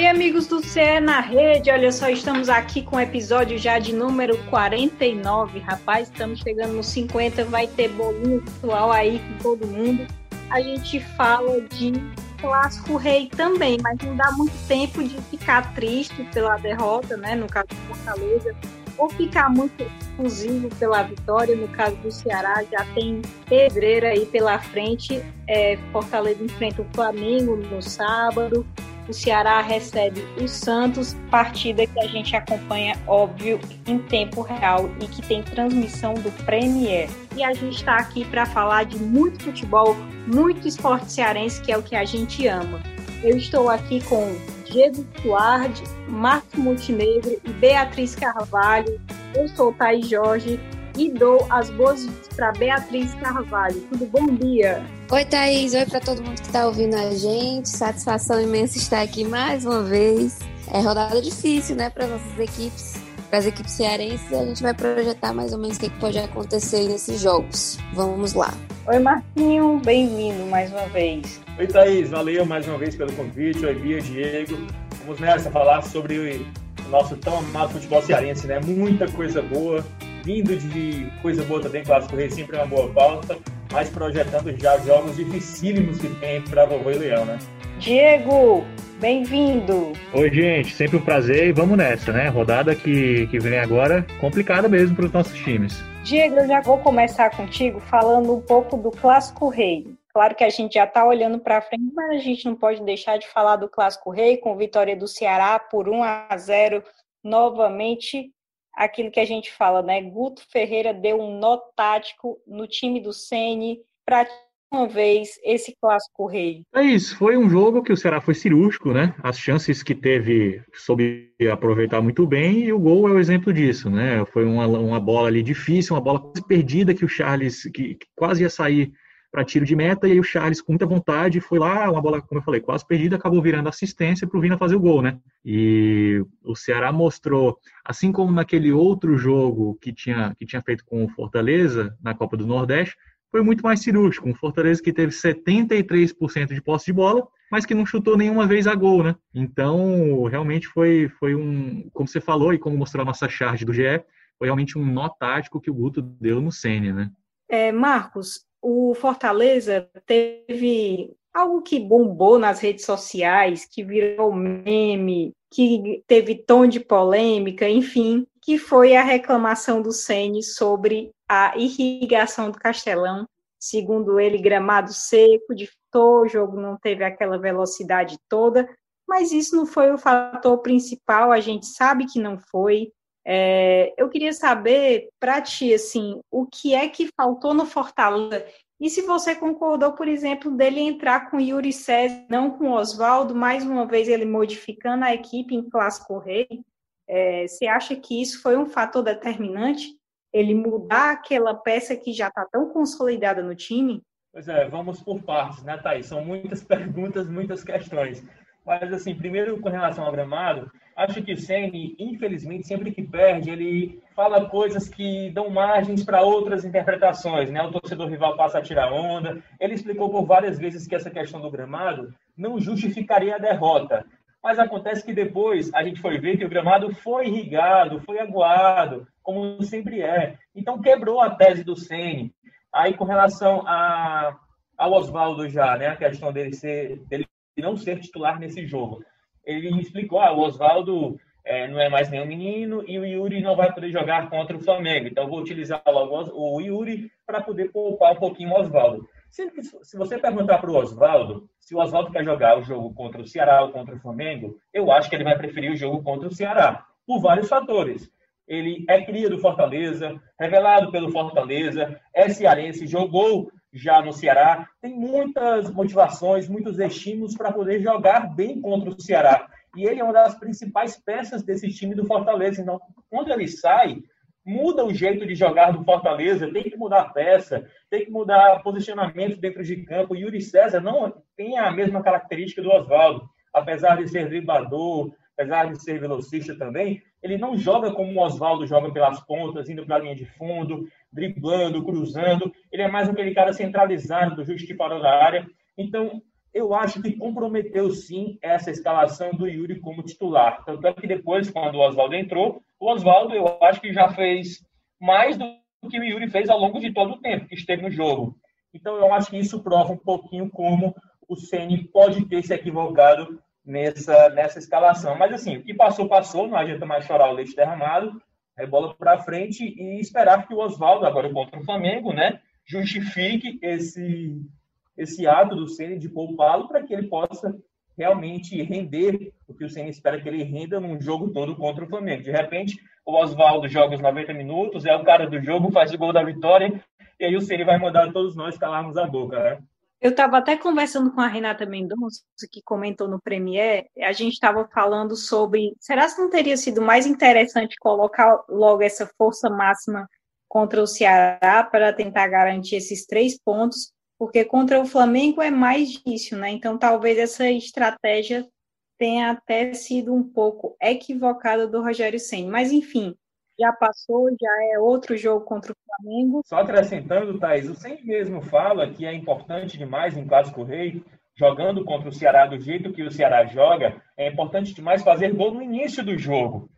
Oi, amigos do CE na Rede. Olha só, estamos aqui com o episódio já de número 49. Rapaz, estamos chegando nos 50. Vai ter bolinho virtual aí com todo mundo. A gente fala de clássico rei também, mas não dá muito tempo de ficar triste pela derrota, né? No caso do Fortaleza, ou ficar muito exclusivo pela vitória. No caso do Ceará, já tem pedreira aí pela frente. É, Fortaleza enfrenta o Flamengo no sábado. O Ceará recebe o Santos, partida que a gente acompanha, óbvio, em tempo real e que tem transmissão do Premier. E a gente está aqui para falar de muito futebol, muito esporte cearense, que é o que a gente ama. Eu estou aqui com Diego Suardi, Marcos Montenegro e Beatriz Carvalho. Eu sou Thaís Jorge e dou as boas-vindas para Beatriz Carvalho. Tudo bom dia? Oi, Thaís. Oi para todo mundo que está ouvindo a gente. Satisfação imensa estar aqui mais uma vez. É rodada difícil, né, para nossas equipes, para as equipes cearenses. A gente vai projetar mais ou menos o que pode acontecer nesses jogos. Vamos lá. Oi, Marquinho. Bem-vindo mais uma vez. Oi, Thaís. Valeu mais uma vez pelo convite. Oi, Bia, Diego. Vamos nessa falar sobre o nosso tão amado futebol cearense, né? Muita coisa boa vindo de coisa boa também, Clássico Rei sempre é uma boa pauta, mas projetando já jogos dificílimos que tem para Vovô e Leão, né? Diego, bem-vindo! Oi, gente, sempre um prazer e vamos nessa, né? Rodada que, que vem agora, complicada mesmo para os nossos times. Diego, eu já vou começar contigo falando um pouco do Clássico Rei. Claro que a gente já está olhando para frente, mas a gente não pode deixar de falar do Clássico Rei, com vitória do Ceará por 1 a 0 novamente aquilo que a gente fala, né? Guto Ferreira deu um nó tático no time do Ceni para uma vez esse clássico rei. É isso, foi um jogo que o Ceará foi cirúrgico, né? As chances que teve soube aproveitar muito bem e o gol é o exemplo disso, né? Foi uma, uma bola ali difícil, uma bola quase perdida que o Charles que, que quase ia sair para tiro de meta, e aí o Charles, com muita vontade, foi lá, uma bola, como eu falei, quase perdida, acabou virando assistência para o Vina fazer o gol, né? E o Ceará mostrou, assim como naquele outro jogo que tinha, que tinha feito com o Fortaleza, na Copa do Nordeste, foi muito mais cirúrgico. Um Fortaleza que teve 73% de posse de bola, mas que não chutou nenhuma vez a gol, né? Então, realmente foi, foi um, como você falou e como mostrou a nossa charge do GE, foi realmente um nó tático que o Guto deu no Sênia, né? É, Marcos, o Fortaleza teve algo que bombou nas redes sociais, que virou meme, que teve tom de polêmica, enfim, que foi a reclamação do Ceni sobre a irrigação do Castelão. Segundo ele, gramado seco, dificultou, o jogo não teve aquela velocidade toda, mas isso não foi o fator principal, a gente sabe que não foi. É, eu queria saber, para ti, assim, o que é que faltou no Fortaleza e se você concordou, por exemplo, dele entrar com Yuri César, não com Oswaldo, mais uma vez ele modificando a equipe em Clássico Rei, é, você acha que isso foi um fator determinante? Ele mudar aquela peça que já está tão consolidada no time? Pois é, vamos por partes, né, Thaís? São muitas perguntas, muitas questões. Mas, assim, primeiro com relação ao gramado, acho que o Ceni, infelizmente, sempre que perde, ele fala coisas que dão margens para outras interpretações, né? O torcedor rival passa a tirar onda. Ele explicou por várias vezes que essa questão do gramado não justificaria a derrota. Mas acontece que depois a gente foi ver que o gramado foi irrigado, foi aguado, como sempre é. Então quebrou a tese do Ceni. Aí com relação a, ao Oswaldo já, né? A questão dele ser dele não ser titular nesse jogo. Ele explicou, ah, o Oswaldo é, não é mais nenhum menino e o Yuri não vai poder jogar contra o Flamengo. Então, vou utilizar logo o Yuri para poder poupar um pouquinho o Oswaldo. Se, se você perguntar para o Oswaldo se o Oswaldo quer jogar o jogo contra o Ceará ou contra o Flamengo, eu acho que ele vai preferir o jogo contra o Ceará, por vários fatores. Ele é cria do Fortaleza, revelado pelo Fortaleza, é cearense, jogou já no Ceará, tem muitas motivações, muitos estímulos para poder jogar bem contra o Ceará. E ele é uma das principais peças desse time do Fortaleza. Então, quando ele sai, muda o jeito de jogar do Fortaleza, tem que mudar a peça, tem que mudar posicionamento dentro de campo. O Yuri César não tem a mesma característica do Oswaldo, apesar de ser driblador, apesar de ser velocista também, ele não joga como o Oswaldo joga pelas pontas, indo para a linha de fundo, driblando, cruzando. Ele é mais aquele cara centralizado do justo que parou da área. Então, eu acho que comprometeu sim essa escalação do Yuri como titular. Tanto é que depois, quando o Oswaldo entrou, o Oswaldo eu acho que já fez mais do que o Yuri fez ao longo de todo o tempo que esteve no jogo. Então eu acho que isso prova um pouquinho como o Ceni pode ter se equivocado nessa, nessa escalação. Mas assim, o que passou, passou, não adianta mais chorar o leite derramado, é bola para frente e esperar que o Oswaldo, agora contra o Flamengo, né, justifique esse esse ato do Ceni de poupá-lo para que ele possa realmente render o que o Ceni espera que ele renda num jogo todo contra o Flamengo. De repente, o Oswaldo joga os 90 minutos, é o cara do jogo, faz o gol da vitória, e aí o Ceni vai mandar todos nós calarmos a boca, né? Eu estava até conversando com a Renata Mendonça, que comentou no Premier, a gente estava falando sobre, será que não teria sido mais interessante colocar logo essa força máxima contra o Ceará para tentar garantir esses três pontos, porque contra o Flamengo é mais difícil, né? Então talvez essa estratégia tenha até sido um pouco equivocada do Rogério Senna. Mas enfim, já passou, já é outro jogo contra o Flamengo. Só acrescentando, Thaís, o Senna mesmo fala que é importante demais em Clássico Rei, jogando contra o Ceará do jeito que o Ceará joga, é importante demais fazer gol no início do jogo.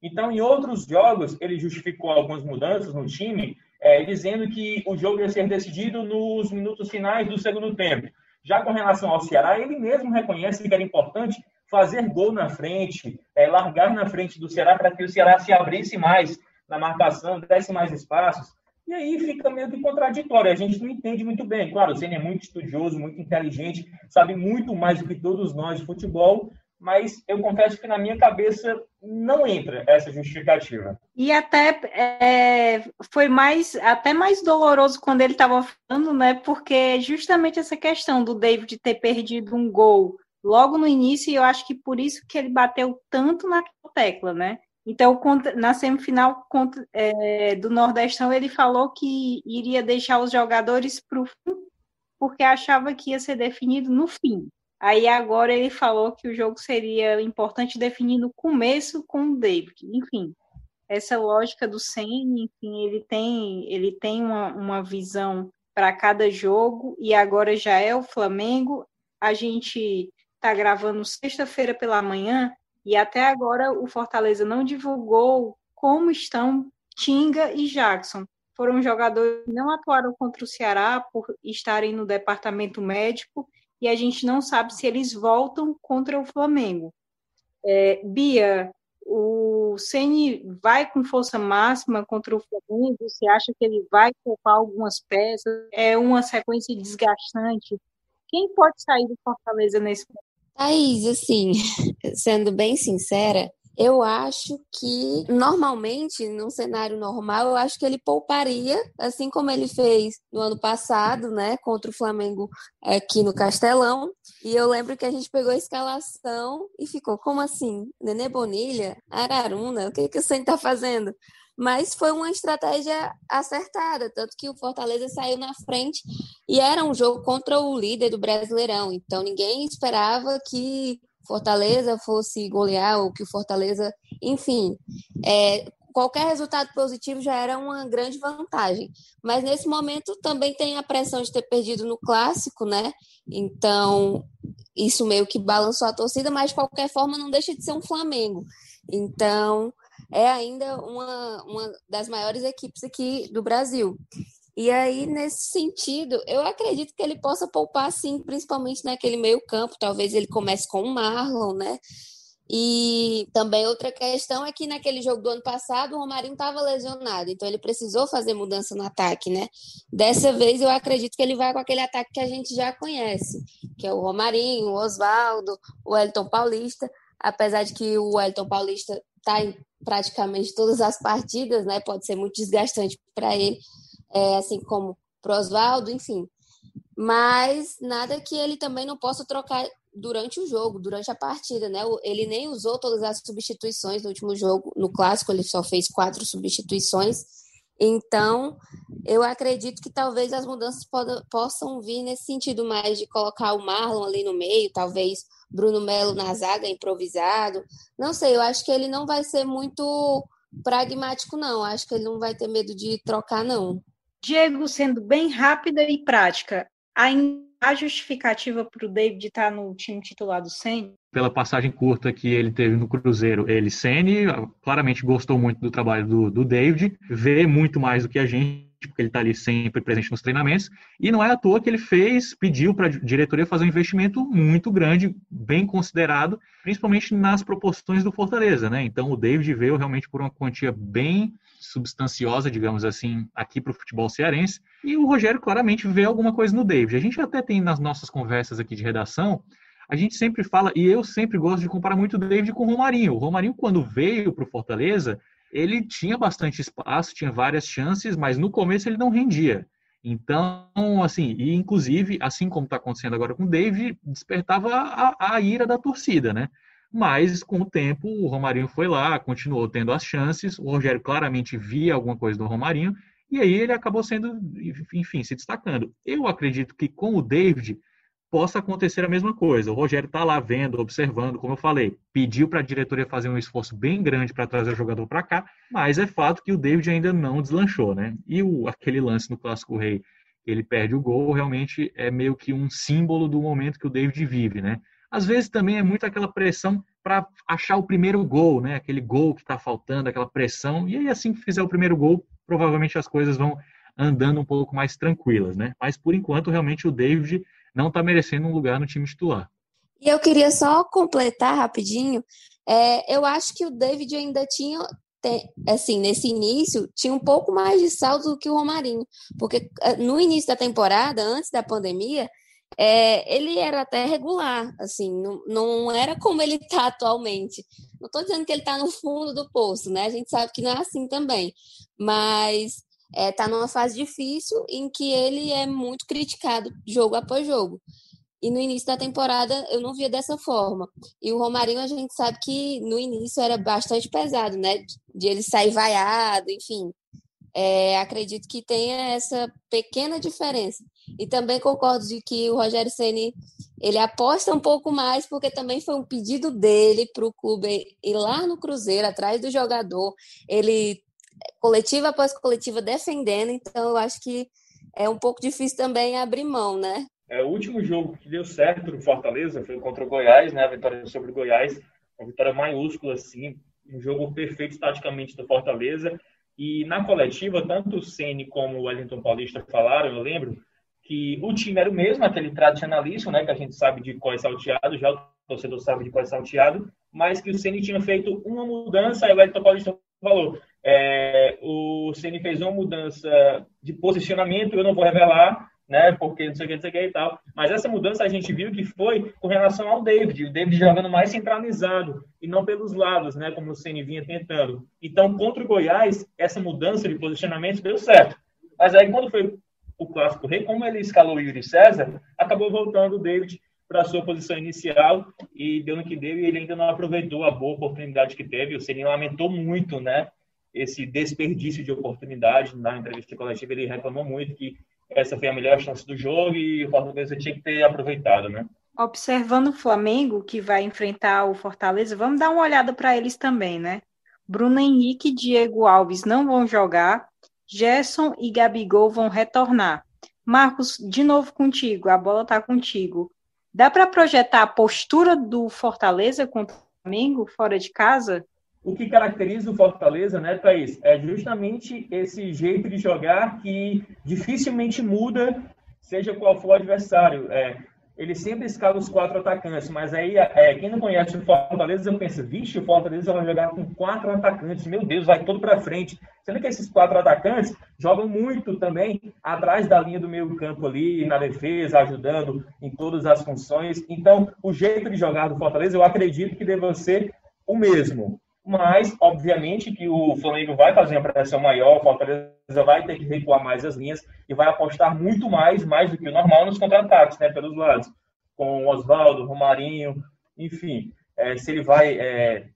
Então, em outros jogos, ele justificou algumas mudanças no time é, dizendo que o jogo ia ser decidido nos minutos finais do segundo tempo. Já com relação ao Ceará, ele mesmo reconhece que era importante fazer gol na frente, é, largar na frente do Ceará para que o Ceará se abrisse mais na marcação, desse mais espaços. E aí fica meio que contraditório, a gente não entende muito bem. Claro, o Senna é muito estudioso, muito inteligente, sabe muito mais do que todos nós de futebol, mas eu confesso que na minha cabeça não entra essa justificativa. E até é, foi mais até mais doloroso quando ele estava falando, né? Porque justamente essa questão do David ter perdido um gol logo no início, e eu acho que por isso que ele bateu tanto na tecla, né? Então, na semifinal é, do Nordestão, ele falou que iria deixar os jogadores para o fim, porque achava que ia ser definido no fim. Aí agora ele falou que o jogo seria importante definir no começo com o David. Enfim, essa lógica do Senna, enfim, ele tem, ele tem uma, uma visão para cada jogo e agora já é o Flamengo. A gente está gravando sexta-feira pela manhã e até agora o Fortaleza não divulgou como estão Tinga e Jackson. Foram jogadores que não atuaram contra o Ceará por estarem no departamento médico e a gente não sabe se eles voltam contra o Flamengo. É, Bia, o Ceni vai com força máxima contra o Flamengo? Você acha que ele vai poupar algumas peças? É uma sequência desgastante. Quem pode sair do Fortaleza nesse momento? Thaís, assim, sendo bem sincera, eu acho que normalmente, num cenário normal, eu acho que ele pouparia, assim como ele fez no ano passado, né, contra o Flamengo aqui no Castelão. E eu lembro que a gente pegou a escalação e ficou, como assim? Nenê Bonilha? Araruna? O que, que o Senhor está fazendo? Mas foi uma estratégia acertada, tanto que o Fortaleza saiu na frente e era um jogo contra o líder do Brasileirão, então ninguém esperava que Fortaleza fosse golear ou que o Fortaleza, enfim, é, qualquer resultado positivo já era uma grande vantagem. Mas nesse momento também tem a pressão de ter perdido no clássico, né? Então, isso meio que balançou a torcida, mas de qualquer forma não deixa de ser um Flamengo. Então, é ainda uma, uma das maiores equipes aqui do Brasil. E aí, nesse sentido, eu acredito que ele possa poupar, sim, principalmente naquele meio campo. Talvez ele comece com o Marlon, né? E também outra questão é que naquele jogo do ano passado o Romarinho estava lesionado, então ele precisou fazer mudança no ataque, né? Dessa vez eu acredito que ele vai com aquele ataque que a gente já conhece, que é o Romarinho, o Oswaldo, o Elton Paulista, apesar de que o Elton Paulista está em praticamente todas as partidas, né? Pode ser muito desgastante para ele é, assim como pro Oswaldo, enfim. Mas nada que ele também não possa trocar durante o jogo, durante a partida, né? Ele nem usou todas as substituições no último jogo, no clássico, ele só fez quatro substituições. Então, eu acredito que talvez as mudanças possam vir nesse sentido mais de colocar o Marlon ali no meio, talvez Bruno Melo na zaga improvisado. Não sei, eu acho que ele não vai ser muito pragmático, não. Acho que ele não vai ter medo de trocar, não. Diego, sendo bem rápida e prática, a justificativa para o David estar no time titular do Senna? Pela passagem curta que ele teve no Cruzeiro, ele, Sene, claramente gostou muito do trabalho do, do David, vê muito mais do que a gente, porque ele está ali sempre presente nos treinamentos, e não é à toa que ele fez, pediu para a diretoria fazer um investimento muito grande, bem considerado, principalmente nas proporções do Fortaleza, né? Então o David veio realmente por uma quantia bem substanciosa, digamos assim, aqui para o futebol cearense. E o Rogério claramente vê alguma coisa no David. A gente até tem nas nossas conversas aqui de redação, a gente sempre fala, e eu sempre gosto de comparar muito o David com o Romarinho. O Romarinho, quando veio para o Fortaleza, ele tinha bastante espaço, tinha várias chances, mas no começo ele não rendia. Então, assim, e inclusive, assim como está acontecendo agora com o David, despertava a, a ira da torcida, né? Mas, com o tempo, o Romarinho foi lá, continuou tendo as chances. O Rogério claramente via alguma coisa do Romarinho, e aí ele acabou sendo, enfim, se destacando. Eu acredito que com o David possa acontecer a mesma coisa. O Rogério está lá vendo, observando, como eu falei, pediu para a diretoria fazer um esforço bem grande para trazer o jogador para cá, mas é fato que o David ainda não deslanchou, né? E o, aquele lance no Clássico Rei, ele perde o gol, realmente é meio que um símbolo do momento que o David vive, né? Às vezes também é muito aquela pressão para achar o primeiro gol, né? Aquele gol que está faltando, aquela pressão. E aí, assim que fizer o primeiro gol, provavelmente as coisas vão andando um pouco mais tranquilas, né? Mas por enquanto, realmente o David não está merecendo um lugar no time titular. E eu queria só completar rapidinho. É, eu acho que o David ainda tinha, assim, nesse início, tinha um pouco mais de saldo do que o Romarinho. Porque é, no início da temporada, antes da pandemia, é, ele era até regular, assim, não, não era como ele está atualmente. Não estou dizendo que ele está no fundo do poço, né? A gente sabe que não é assim também. Mas está é, tá numa fase difícil em que ele é muito criticado jogo após jogo. E no início da temporada eu não via dessa forma. E o Romarinho a gente sabe que no início era bastante pesado, né? De ele sair vaiado, enfim. É, acredito que tenha essa pequena diferença. E também concordo de que o Rogério Ceni ele aposta um pouco mais, porque também foi um pedido dele para o clube ir lá no Cruzeiro, atrás do jogador. Ele, coletiva após coletiva, defendendo. Então, eu acho que é um pouco difícil também abrir mão, né? É, o último jogo que deu certo no Fortaleza foi contra o Goiás, né? A vitória sobre o Goiás, uma vitória maiúscula, assim, um jogo perfeito taticamente do Fortaleza. E na coletiva, tanto o Ceni como o Wellington Paulista falaram, eu lembro, que o time era o mesmo, aquele tradicionalista, né, que a gente sabe de qual é salteado, já o torcedor sabe de qual é salteado, mas que o Ceni tinha feito uma mudança, aí o Wellington Paulista falou, é, o Ceni fez uma mudança de posicionamento, eu não vou revelar, né, porque não sei o que, não sei o que e tal, mas essa mudança a gente viu que foi com relação ao David, o David jogando mais centralizado e não pelos lados, né, como o Ceni vinha tentando. Então, contra o Goiás, essa mudança de posicionamento deu certo. Mas aí, quando foi o Clássico Rei, como ele escalou o Yuri César, acabou voltando o David para a sua posição inicial e deu no que deu e ele ainda não aproveitou a boa oportunidade que teve. O Ceni lamentou muito, né, esse desperdício de oportunidade na entrevista coletiva. Ele reclamou muito que essa foi a melhor chance do jogo e o Fortaleza tinha que ter aproveitado, né? Observando o Flamengo que vai enfrentar o Fortaleza, vamos dar uma olhada para eles também, né? Bruno Henrique e Diego Alves não vão jogar Gerson e Gabigol vão retornar. Marcos, de novo contigo, a bola está contigo. Dá para projetar a postura do Fortaleza contra o Flamengo fora de casa? O que caracteriza o Fortaleza, né, Thaís, é justamente esse jeito de jogar que dificilmente muda, seja qual for o adversário. É, ele sempre escala os quatro atacantes, mas aí é, quem não conhece o Fortaleza, eu penso, vixe, o Fortaleza vai jogar com quatro atacantes, meu Deus, vai todo para frente. Sendo que esses quatro atacantes jogam muito também atrás da linha do meio campo ali, na defesa, ajudando em todas as funções. Então, o jeito de jogar do Fortaleza, eu acredito que deva ser o mesmo mas obviamente que o Flamengo vai fazer uma pressão maior, o Fortaleza vai ter que recuar mais as linhas e vai apostar muito mais, mais do que o normal, nos contra-ataques, né, pelos lados, com o Oswaldo, Romarinho, enfim, é, se ele vai é,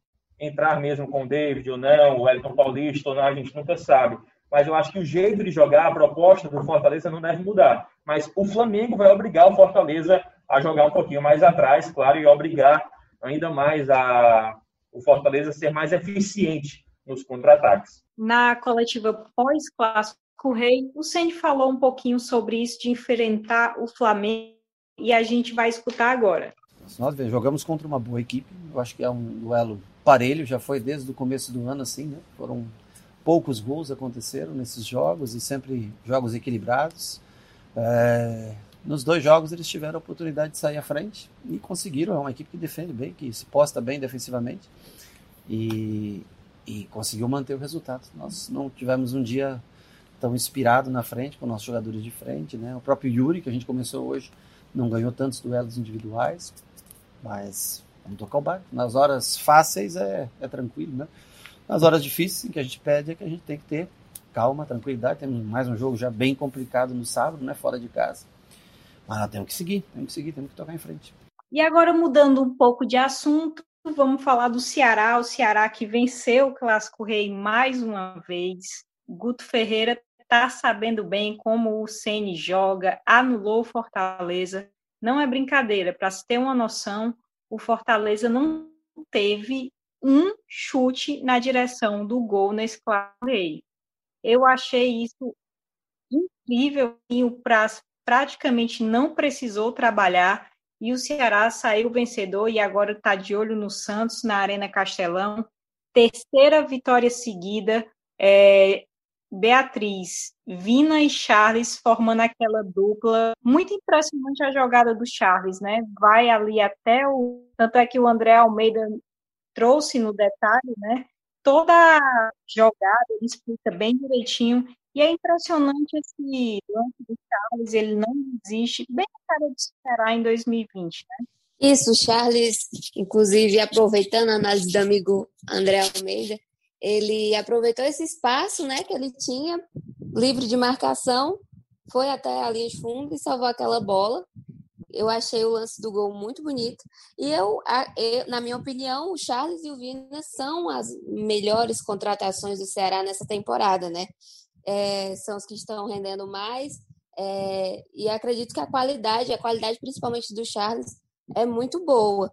entrar mesmo com o David ou não, o Elton Paulista ou não, a gente nunca sabe. Mas eu acho que o jeito de jogar, a proposta do Fortaleza não deve mudar. Mas o Flamengo vai obrigar o Fortaleza a jogar um pouquinho mais atrás, claro, e obrigar ainda mais a o Fortaleza ser mais eficiente nos contra-ataques. Na coletiva pós-clássico Rei, o Ceni falou um pouquinho sobre isso de enfrentar o Flamengo e a gente vai escutar agora. Nós jogamos contra uma boa equipe, eu acho que é um duelo parelho, já foi desde o começo do ano assim, né? Foram poucos gols aconteceram nesses jogos e sempre jogos equilibrados. É, nos dois jogos eles tiveram a oportunidade de sair à frente e conseguiram. É uma equipe que defende bem, que se posta bem defensivamente e, e conseguiu manter o resultado. Nós não tivemos um dia tão inspirado na frente, com nossos jogadores de frente. Né? O próprio Yuri, que a gente começou hoje, não ganhou tantos duelos individuais, mas vamos tocar o barco. Nas horas fáceis é, é tranquilo, né? Nas horas difíceis, em que a gente pede é que a gente tem que ter calma, tranquilidade. Temos mais um jogo já bem complicado no sábado, né? Fora de casa. Mas temos que seguir, temos que seguir, temos que tocar em frente. E agora, mudando um pouco de assunto, vamos falar do Ceará. O Ceará que venceu o Clássico Rei mais uma vez. Guto Ferreira está sabendo bem como o Ceni joga, anulou Fortaleza. Não é brincadeira, para se ter uma noção, o Fortaleza não teve um chute na direção do gol nesse Clássico Rei. Eu achei isso incrível e o Praz praticamente não precisou trabalhar e o Ceará saiu vencedor e agora está de olho no Santos na Arena Castelão. Terceira vitória seguida. É, Beatriz, Vina e Charles formando aquela dupla. Muito impressionante a jogada do Charles, né? Vai ali até o. Tanto é que o André Almeida trouxe no detalhe, né? Toda a jogada, ele explica bem direitinho. E é impressionante esse lance do Charles, ele não existe, bem a cara de esperar em 2020, né? Isso, Charles, inclusive aproveitando a análise do amigo André Almeida, ele aproveitou esse espaço né, que ele tinha, livre de marcação, foi até a linha de fundo e salvou aquela bola. Eu achei o lance do gol muito bonito. E eu, eu, na minha opinião, o Charles e o Vina são as melhores contratações do Ceará nessa temporada, né? É, são os que estão rendendo mais. É, e acredito que a qualidade, a qualidade principalmente do Charles, é muito boa.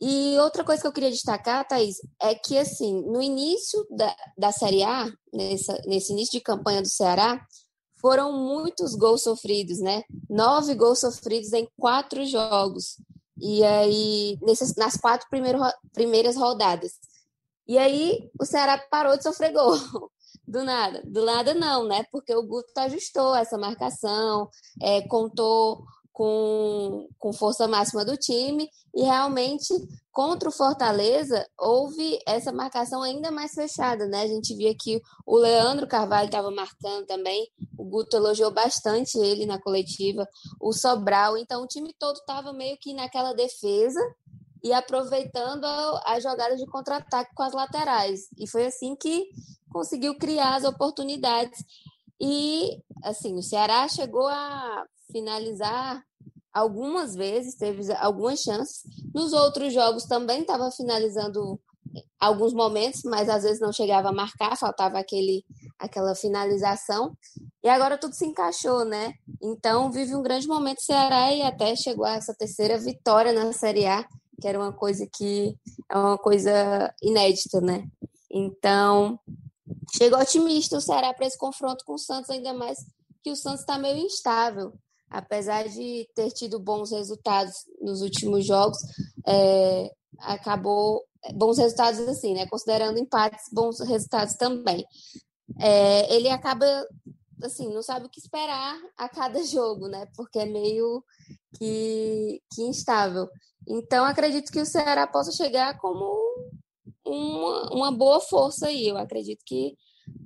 E outra coisa que eu queria destacar, Thaís, é que, assim, no início da, da Série A, nessa, nesse início de campanha do Ceará, foram muitos gols sofridos, né? Nove gols sofridos em quatro jogos. E aí, nas quatro primeiras rodadas. E aí, o Ceará parou de sofrer gol. Do nada. Do nada, não, né? Porque o Guto ajustou essa marcação, é, contou com, com força máxima do time e realmente contra o Fortaleza houve essa marcação ainda mais fechada, né? A gente via que o Leandro Carvalho estava marcando também, o Guto elogiou bastante ele na coletiva, o Sobral, então o time todo estava meio que naquela defesa e aproveitando as jogadas de contra-ataque com as laterais. E foi assim que conseguiu criar as oportunidades. E assim, o Ceará chegou a finalizar algumas vezes, teve algumas chances. Nos outros jogos também estava finalizando alguns momentos, mas às vezes não chegava a marcar, faltava aquele, aquela finalização. E agora tudo se encaixou, né? Então vive um grande momento Ceará e até chegou a essa terceira vitória na Série A, que era uma coisa que é uma coisa inédita, né? Então chegou otimista o Ceará para esse confronto com o Santos, ainda mais que o Santos está meio instável apesar de ter tido bons resultados nos últimos jogos, é, acabou bons resultados assim, né? Considerando empates, bons resultados também. É, ele acaba assim, não sabe o que esperar a cada jogo, né? Porque é meio que, que instável. Então, acredito que o Ceará possa chegar como uma, uma boa força aí. Eu acredito que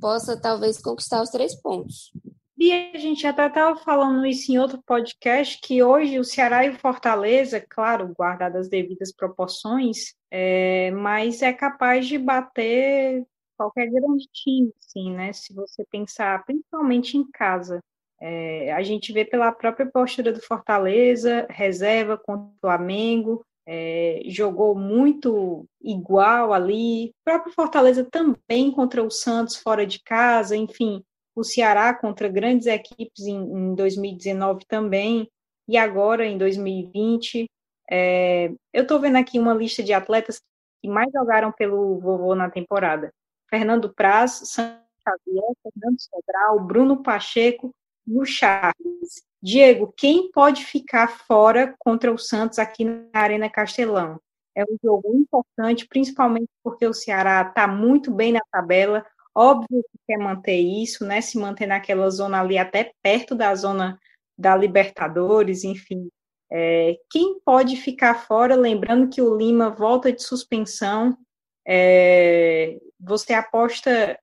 possa talvez conquistar os três pontos. E a gente até estava falando isso em outro podcast, que hoje o Ceará e o Fortaleza, claro, guardadas as devidas proporções, é, mas é capaz de bater qualquer grande time, sim, né? Se você pensar principalmente em casa. É, a gente vê pela própria postura do Fortaleza, reserva contra o Flamengo, é, jogou muito igual ali. O próprio Fortaleza também contra o Santos fora de casa, enfim o Ceará contra grandes equipes em, em 2019 também, e agora em 2020. É, eu estou vendo aqui uma lista de atletas que mais jogaram pelo vovô na temporada. Fernando Praz, Santa Xavier, Fernando Sobral, Bruno Pacheco e o Charles. Diego, quem pode ficar fora contra o Santos aqui na Arena Castelão? É um jogo importante, principalmente porque o Ceará está muito bem na tabela. Óbvio que quer manter isso, né? Se manter naquela zona ali, até perto da zona da Libertadores, enfim. É, quem pode ficar fora? Lembrando que o Lima volta de suspensão. É, você aposta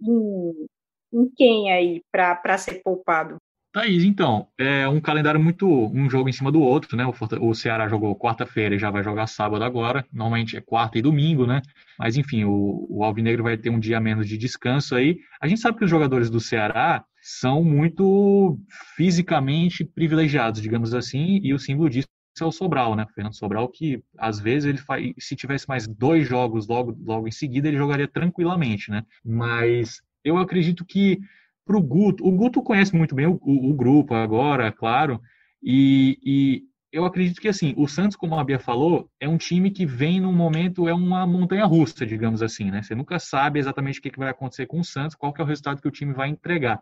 em, em quem aí para ser poupado? Thaís, então, é um calendário muito. um jogo em cima do outro, né? O, o Ceará jogou quarta-feira e já vai jogar sábado agora. Normalmente é quarta e domingo, né? Mas enfim, o, o Alvinegro vai ter um dia menos de descanso aí. A gente sabe que os jogadores do Ceará são muito fisicamente privilegiados, digamos assim, e o símbolo disso é o Sobral, né? O Fernando Sobral, que às vezes ele faz, se tivesse mais dois jogos logo, logo em seguida, ele jogaria tranquilamente, né? Mas eu acredito que para o Guto. O Guto conhece muito bem o, o, o grupo agora, claro, e, e, eu acredito que assim, o Santos, como a Bia falou, é um time que vem num momento, é uma montanha russa, digamos assim, né? Você nunca sabe exatamente o que, que vai acontecer com o Santos, qual que é o resultado que o time vai entregar.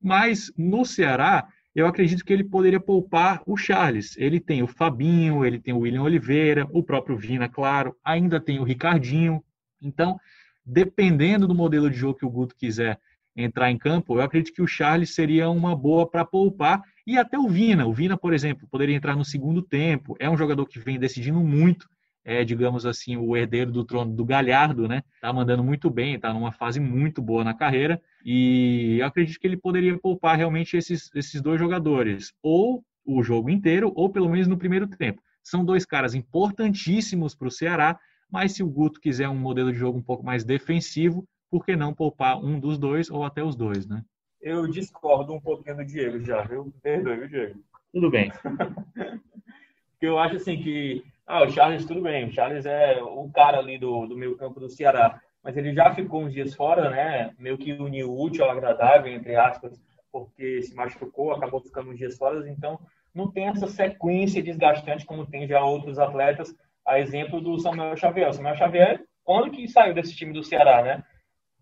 Mas no Ceará, eu acredito que ele poderia poupar o Charles. Ele tem o Fabinho, ele tem o William Oliveira, o próprio Vina, claro, ainda tem o Ricardinho. Então, dependendo do modelo de jogo que o Guto quiser entrar em campo, eu acredito que o Charles seria uma boa para poupar e até o Vina. O Vina, por exemplo, poderia entrar no segundo tempo. É um jogador que vem decidindo muito, é, digamos assim, o herdeiro do trono do Galhardo, né? Tá mandando muito bem, tá numa fase muito boa na carreira e eu acredito que ele poderia poupar realmente esses, esses dois jogadores, ou o jogo inteiro, ou pelo menos no primeiro tempo. São dois caras importantíssimos para o Ceará, mas se o Guto quiser um modelo de jogo um pouco mais defensivo, por que não poupar um dos dois ou até os dois, né? Eu discordo um pouquinho do Diego já, viu? Perdoe, viu, Diego? Tudo bem. eu acho assim que. Ah, o Charles, tudo bem. O Charles é o cara ali do, do meio campo do Ceará. Mas ele já ficou uns dias fora, né? Meio que uniu útil ao agradável, entre aspas, porque se machucou, acabou ficando uns dias fora. Então, não tem essa sequência desgastante como tem já outros atletas. A exemplo do Samuel Xavier. O Samuel Xavier, quando que saiu desse time do Ceará, né?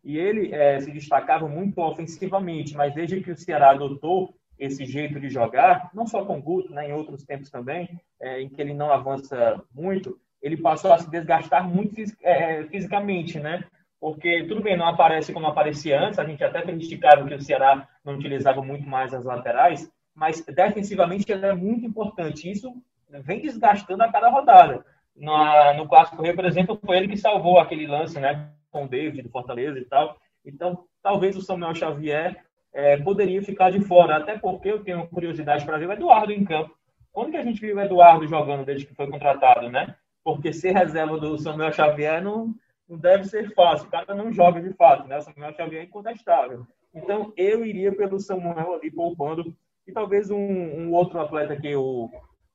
E ele é, se destacava muito ofensivamente, mas desde que o Ceará adotou esse jeito de jogar, não só com o Guto, né, em outros tempos também, é, em que ele não avança muito, ele passou a se desgastar muito é, fisicamente, né? Porque tudo bem, não aparece como aparecia antes, a gente até criticava que o Ceará não utilizava muito mais as laterais, mas defensivamente ele é muito importante. Isso vem desgastando a cada rodada. No, no Clássico por exemplo, foi ele que salvou aquele lance, né? Com o David do Fortaleza e tal. Então, talvez o Samuel Xavier é, poderia ficar de fora, até porque eu tenho curiosidade para ver o Eduardo em campo. Quando que a gente viu o Eduardo jogando desde que foi contratado, né? Porque ser reserva do Samuel Xavier não, não deve ser fácil. O cara não joga de fato, né? O Samuel Xavier é incontestável. Então, eu iria pelo Samuel ali poupando. E talvez um, um outro atleta que eu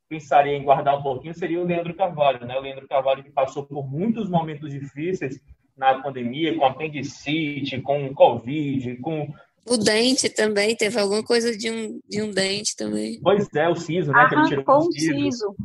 pensaria em guardar um pouquinho seria o Leandro Carvalho, né? O Leandro Carvalho que passou por muitos momentos difíceis na pandemia, com apendicite, com Covid, com. O dente também, teve alguma coisa de um, de um dente também. Pois é, o siso, né? Arrancou que ele tirou o siso.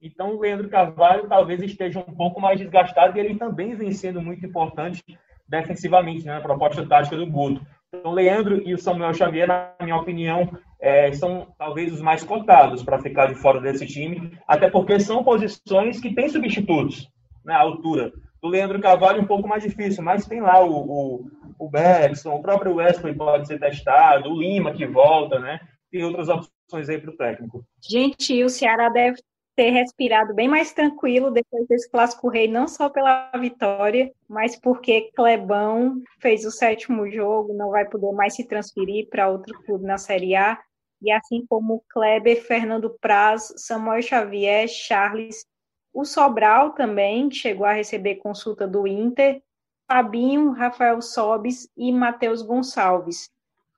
Então, o Leandro Carvalho talvez esteja um pouco mais desgastado e ele também vem sendo muito importante defensivamente, né, na proposta tática do Guto. Então, o Leandro e o Samuel Xavier, na minha opinião, é, são talvez os mais cotados para ficar de fora desse time, até porque são posições que têm substitutos na né, altura do Leandro Carvalho um pouco mais difícil, mas tem lá o, o, o Bergson, o próprio Wesley pode ser testado, o Lima que volta, né? Tem outras opções aí para o técnico. Gente, o Ceará deve ter respirado bem mais tranquilo depois desse clássico rei, não só pela vitória, mas porque Clebão fez o sétimo jogo, não vai poder mais se transferir para outro clube na Série A, e assim como Kleber, Fernando Praz, Samuel Xavier, Charles o Sobral também chegou a receber consulta do Inter, Fabinho, Rafael Sobis e Matheus Gonçalves.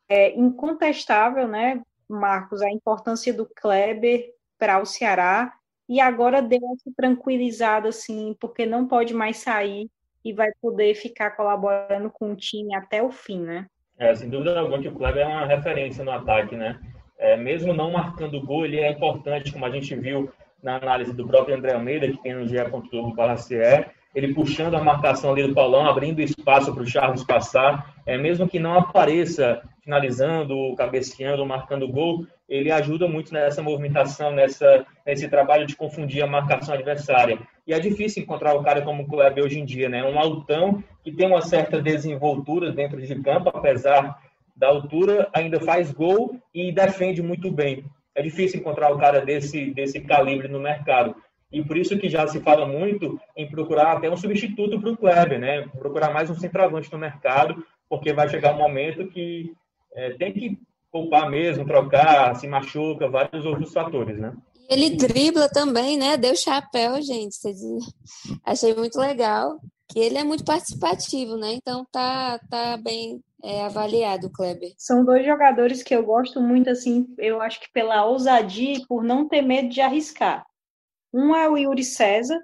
É incontestável, né, Marcos, a importância do Kleber para o Ceará e agora deu essa tranquilizada, assim, porque não pode mais sair e vai poder ficar colaborando com o time até o fim, né? É, sem dúvida alguma que o Kleber é uma referência no ataque, né? É, mesmo não marcando gol, ele é importante, como a gente viu na análise do próprio André Almeida, que tem no GE. Barra CE, ele puxando a marcação ali do Paulão, abrindo espaço para o Charles passar, é, mesmo que não apareça finalizando, cabeceando, marcando gol, ele ajuda muito nessa movimentação, nessa, nesse trabalho de confundir a marcação adversária. E é difícil encontrar o cara como o Kleber hoje em dia, né? Um altão que tem uma certa desenvoltura dentro de campo, apesar da altura, ainda faz gol e defende muito bem. É difícil encontrar o cara desse, desse calibre no mercado. E por isso que já se fala muito em procurar até um substituto para o Kleber, né? Procurar mais um centroavante no mercado, porque vai chegar um momento que é, tem que poupar mesmo, trocar, se machuca, vários outros fatores, né? Ele dribla também, né? Deu chapéu, gente. Achei muito legal. Que ele é muito participativo, né? Então tá, tá bem é, avaliado, Kleber. São dois jogadores que eu gosto muito, assim, eu acho que pela ousadia e por não ter medo de arriscar. Um é o Yuri César,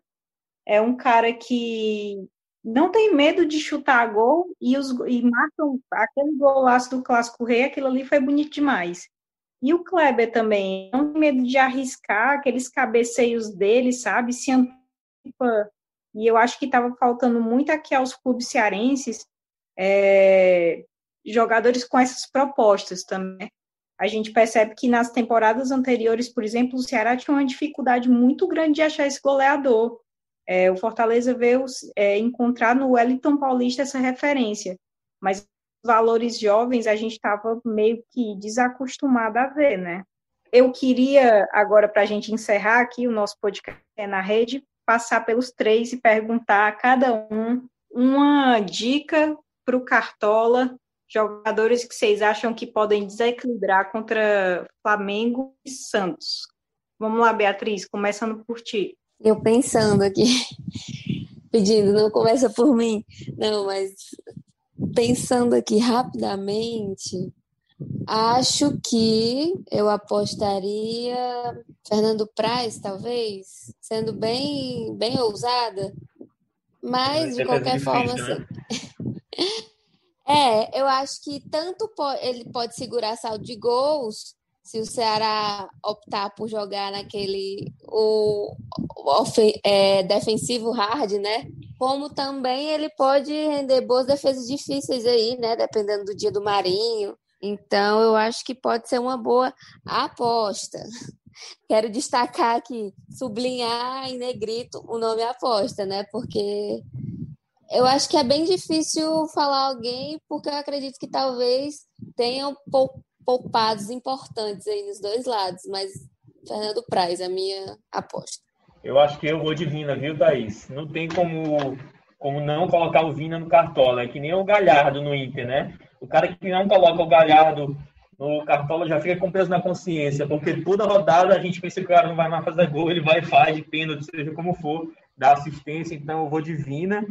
é um cara que não tem medo de chutar gol e, os, e marcam aquele golaço do Clássico Rei, aquilo ali foi bonito demais. E o Kleber também, não tem medo de arriscar aqueles cabeceios dele, sabe? Se antecipa. E eu acho que estava faltando muito aqui aos clubes cearenses é, jogadores com essas propostas também a gente percebe que nas temporadas anteriores, por exemplo, o Ceará tinha uma dificuldade muito grande de achar esse goleador. É, o Fortaleza veio é, encontrar no Wellington Paulista essa referência, mas valores jovens a gente estava meio que desacostumado a ver, né? Eu queria, agora, para a gente encerrar aqui o nosso podcast na rede, passar pelos três e perguntar a cada um uma dica para o Cartola jogadores que vocês acham que podem desequilibrar contra Flamengo e Santos? Vamos lá, Beatriz, começando por ti. Eu pensando aqui, pedindo, não começa por mim, não, mas pensando aqui rapidamente, acho que eu apostaria Fernando Praz, talvez, sendo bem, bem ousada, mas de qualquer forma, né? É, eu acho que tanto ele pode segurar saldo de gols, se o Ceará optar por jogar naquele o, o é, defensivo hard, né? Como também ele pode render boas defesas difíceis aí, né? Dependendo do dia do Marinho. Então, eu acho que pode ser uma boa aposta. Quero destacar aqui, sublinhar em negrito o nome aposta, né? Porque eu acho que é bem difícil falar alguém, porque eu acredito que talvez tenham poupados importantes aí nos dois lados, mas Fernando Praz, a minha aposta. Eu acho que eu vou de Vina, viu, Thaís? Não tem como, como não colocar o Vina no Cartola, é que nem o Galhardo no Inter, né? O cara que não coloca o Galhardo no Cartola já fica com peso na consciência, porque toda rodada a gente pensa que o cara não vai mais fazer gol, ele vai e faz de pênalti, seja como for, dá assistência, então eu vou de Vina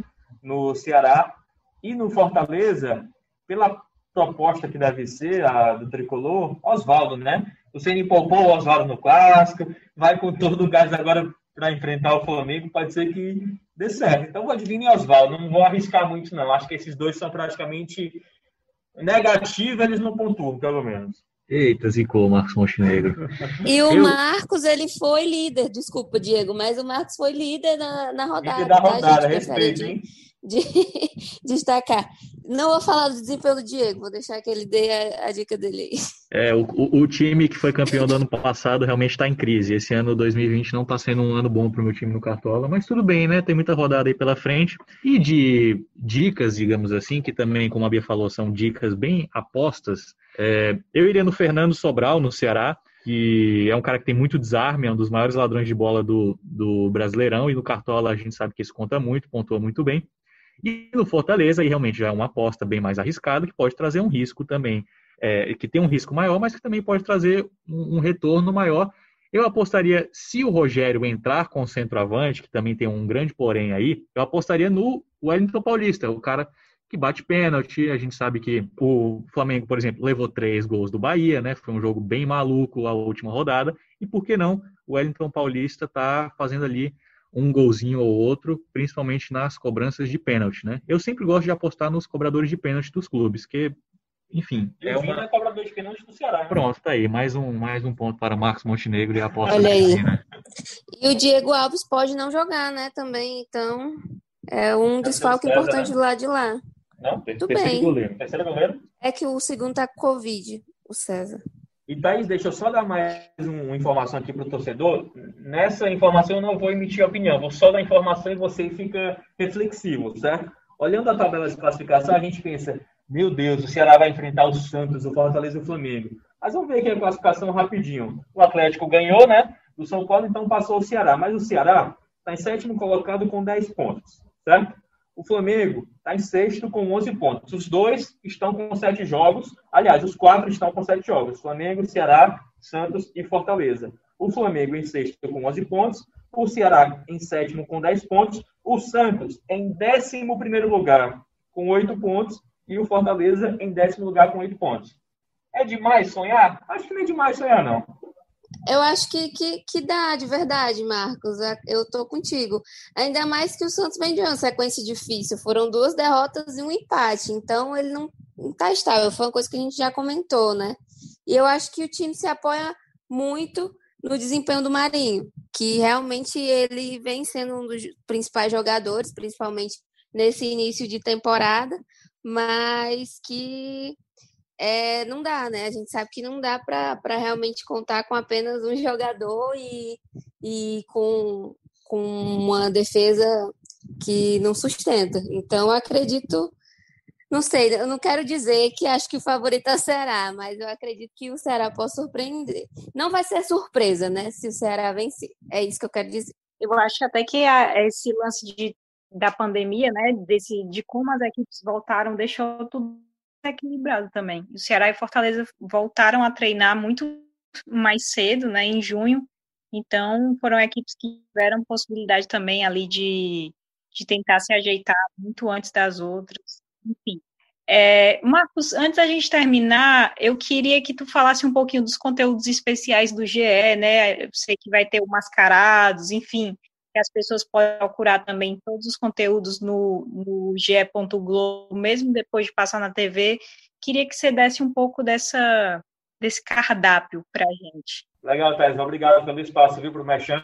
no Ceará e no Fortaleza, pela proposta que deve ser a do tricolor, Oswaldo, né? O Ceni poupou o Oswaldo no clássico, vai com todo o gás agora para enfrentar o Flamengo, pode ser que dê certo. Então vou adivinhar Oswaldo, não vou arriscar muito não. Acho que esses dois são praticamente negativos, eles não pontuam, pelo menos. Eita, zicou o Marcos Montenegro. E o Eu... Marcos, ele foi líder, desculpa, Diego, mas o Marcos foi líder na, na rodada. Líder da tá, rodada, tá, respeito, hein? De destacar. Não vou falar do desempenho do Diego, vou deixar que ele dê a, a dica dele aí. É, o, o, time que foi campeão do ano passado realmente está em crise. Esse ano 2020 não está sendo um ano bom para o meu time no Cartola, mas tudo bem, né? Tem muita rodada aí pela frente. E de dicas, digamos assim, que também, como a Bia falou, são dicas bem apostas. É, eu iria no Fernando Sobral, no Ceará que é um cara que tem muito desarme, é um dos maiores ladrões de bola do, do Brasileirão, e no Cartola a gente sabe que isso conta muito, pontua muito bem. E no Fortaleza, aí realmente já é uma aposta bem mais arriscada, que pode trazer um risco também, é, que tem um risco maior, mas que também pode trazer um, um, retorno maior. Eu apostaria, se o Rogério entrar com o centroavante, que também tem um grande porém aí, eu apostaria no Wellington Paulista, o cara que bate pênalti. A gente sabe que o Flamengo, por exemplo, levou três gols do Bahia, né? Foi um jogo bem maluco a última rodada. E por que não? O Wellington Paulista está fazendo ali um golzinho ou outro, principalmente nas cobranças de pênalti, né? Eu sempre gosto de apostar nos cobradores de pênalti dos clubes, que, enfim... é uma... é cobrador de pênalti do Ceará. Né? Pronto, tá aí. Mais um, mais um ponto para Marcos Montenegro e a aposta Olha aí. Né? E o Diego Alves pode não jogar, né, também, então... É um desfalque importante do lado de lá. Não? Tudo Terceiro bem. goleiro. Terceiro goleiro? É que o segundo tá com Covid, o César. E Thaís, deixa eu só dar mais uma informação aqui para o torcedor. Nessa informação eu não vou emitir opinião, vou só dar informação e você fica reflexivo, certo? Olhando a tabela de classificação, a gente pensa, meu Deus, o Ceará vai enfrentar o Santos, o Fortaleza e o Flamengo. Mas vamos ver aqui a classificação rapidinho. O Atlético ganhou, né? Do São Paulo, então passou o Ceará. Mas o Ceará está em sétimo colocado com 10 pontos, certo? O Flamengo está em sexto com 11 pontos. Os dois estão com sete jogos. Aliás, os quatro estão com sete jogos. Flamengo, Ceará, Santos e Fortaleza. O Flamengo em sexto com 11 pontos. O Ceará em sétimo com 10 pontos. O Santos em décimo primeiro lugar com 8 pontos. E o Fortaleza em décimo lugar com 8 pontos. É demais sonhar? Acho que não é demais sonhar, não. Eu acho que, que, que dá, de verdade, Marcos. Eu tô contigo. Ainda mais que o Santos vem de uma sequência difícil. Foram duas derrotas e um empate. Então, ele não, não tá estável. Foi uma coisa que a gente já comentou, né? E eu acho que o time se apoia muito no desempenho do Marinho, que realmente ele vem sendo um dos principais jogadores, principalmente nesse início de temporada, mas que é, não dá, né? A gente sabe que não dá para realmente contar com apenas um jogador e, e com, com uma defesa que não sustenta. Então, acredito, não sei, eu não quero dizer que acho que o favorito é o Ceará, mas eu acredito que o Ceará pode surpreender. Não vai ser surpresa, né? Se o Ceará vencer. É isso que eu quero dizer. Eu acho até que a, esse lance de, da pandemia, né? Desse, de como as equipes voltaram, deixou tudo equilibrado também. O Ceará e Fortaleza voltaram a treinar muito mais cedo, né, em junho. Então, foram equipes que tiveram possibilidade também ali de, de tentar se ajeitar muito antes das outras. Enfim. É, Marcos, antes da gente terminar, eu queria que tu falasse um pouquinho dos conteúdos especiais do GE, né? Eu sei que vai ter o Mascarados, enfim, que as pessoas podem procurar também todos os conteúdos no, no ge.globo, mesmo depois de passar na TV. Queria que você desse um pouco dessa, desse cardápio para a gente. Legal, Thais. Obrigado pelo espaço, viu, para o Mechan.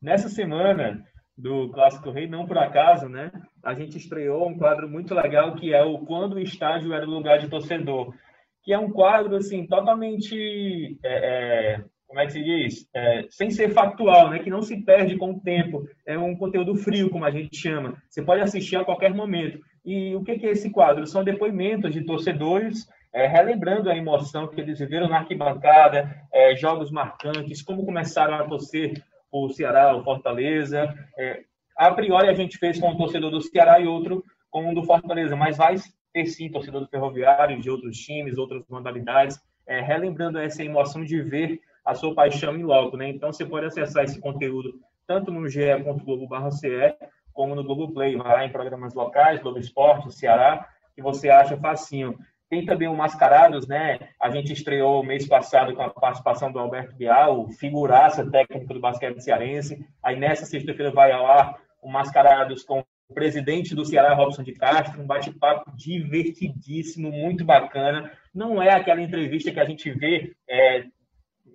Nessa semana do Clássico Rei, não por acaso, né? A gente estreou um quadro muito legal que é o Quando o Estádio Era o Lugar de Torcedor, que é um quadro, assim, totalmente... É, é, como é que se diz? É, sem ser factual, né? Que não se perde com o tempo. É um conteúdo frio, como a gente chama. Você pode assistir a qualquer momento. E o que é esse quadro? São depoimentos de torcedores é, relembrando a emoção que eles viveram na arquibancada, é, jogos marcantes, como começaram a torcer o Ceará, o Fortaleza. É, a priori a gente fez com um torcedor do Ceará e outro com um do Fortaleza, mas vai ter sim torcedor do Ferroviário, de outros times, outras modalidades, é, relembrando essa emoção de ver a sua paixão em loco, né? Então você pode acessar esse conteúdo tanto no ge.globo.ce como no Globoplay, vai lá em programas locais, Globo Esporte, Ceará, que você acha facinho. Tem também o Mascarados, né? A gente estreou mês passado com a participação do Alberto Bial, figuraça técnico do basquete cearense. Aí nessa sexta-feira vai ao ar o Mascarados com o presidente do Ceará, Robson de Castro, um bate-papo divertidíssimo, muito bacana. Não é aquela entrevista que a gente vê é,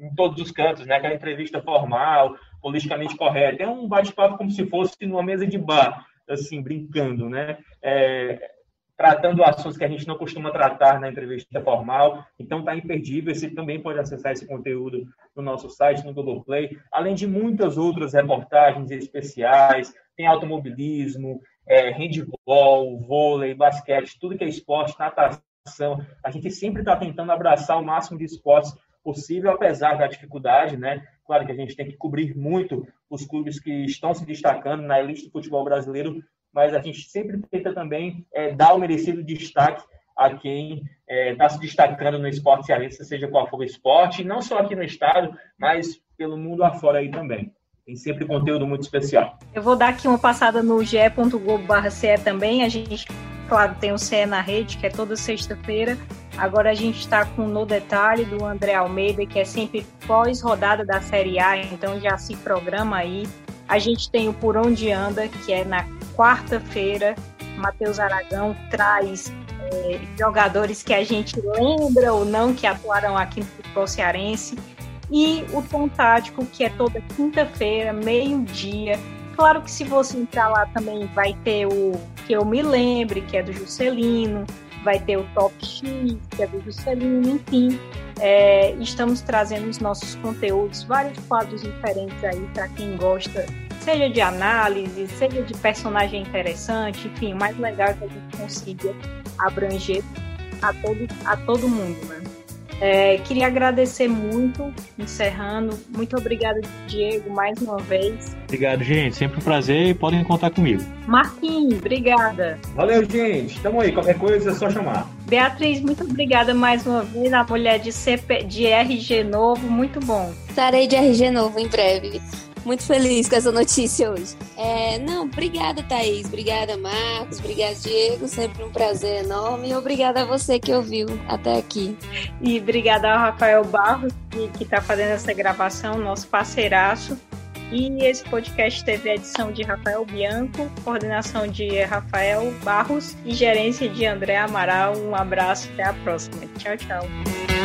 em todos os cantos, né? Aquela entrevista formal, politicamente correta. É um bate-papo como se fosse numa mesa de bar, assim, brincando, né? É, tratando assuntos que a gente não costuma tratar na entrevista formal. Então está imperdível. Você também pode acessar esse conteúdo no nosso site, no Google Play, além de muitas outras reportagens especiais. Tem automobilismo, é, handball, vôlei, basquete, tudo que é esporte, natação. A gente sempre está tentando abraçar o máximo de esportes possível, apesar da dificuldade, né? Claro que a gente tem que cobrir muito os clubes que estão se destacando na elite do futebol brasileiro, mas a gente sempre tenta também é, dar o merecido destaque a quem está é, tá se destacando no esporte cearense, seja qual for o esporte, não só aqui no estado, mas pelo mundo afora aí também. Tem sempre conteúdo muito especial. Eu vou dar aqui uma passada no ge.globo.ce também. A gente, claro, tem o CE na rede, que é toda sexta-feira. Agora a gente está com No Detalhe do André Almeida, que é sempre pós-rodada da Série A, então já se programa aí. A gente tem o Por Onde Anda, que é na quarta-feira. Matheus Aragão traz é, jogadores que a gente lembra ou não que atuaram aqui no futebol cearense. E o Tom Tático, que é toda quinta-feira, meio-dia, Claro que se você entrar lá também vai ter o que eu me lembre, que é do Juscelino, vai ter o Top X, que é do Juscelino, enfim. É, estamos trazendo os nossos conteúdos, vários quadros diferentes aí para quem gosta, seja de análise, seja de personagem interessante, enfim, o mais legal é que a gente consiga abranger a todo, a todo mundo, né? É, queria agradecer muito, encerrando. Muito obrigada, Diego, mais uma vez. Obrigado, gente. Sempre um prazer e podem contar comigo. Marquinhos, obrigada. Valeu, gente. Tamo aí. Qualquer coisa é só chamar. Beatriz, muito obrigada mais uma vez. A mulher de, CP, de RG novo, muito bom. Estarei de RG novo em breve muito feliz com essa notícia hoje. É, não, obrigada, Thaís. Obrigada, Marcos. Obrigada, Diego. Sempre um prazer enorme. E obrigada a você que ouviu até aqui. E obrigada ao Rafael Barros, que está fazendo essa gravação, nosso parceiraço. E esse podcast teve a edição de Rafael Bianco, coordenação de Rafael Barros e gerência de André Amaral. Um abraço, até a próxima. Tchau, tchau.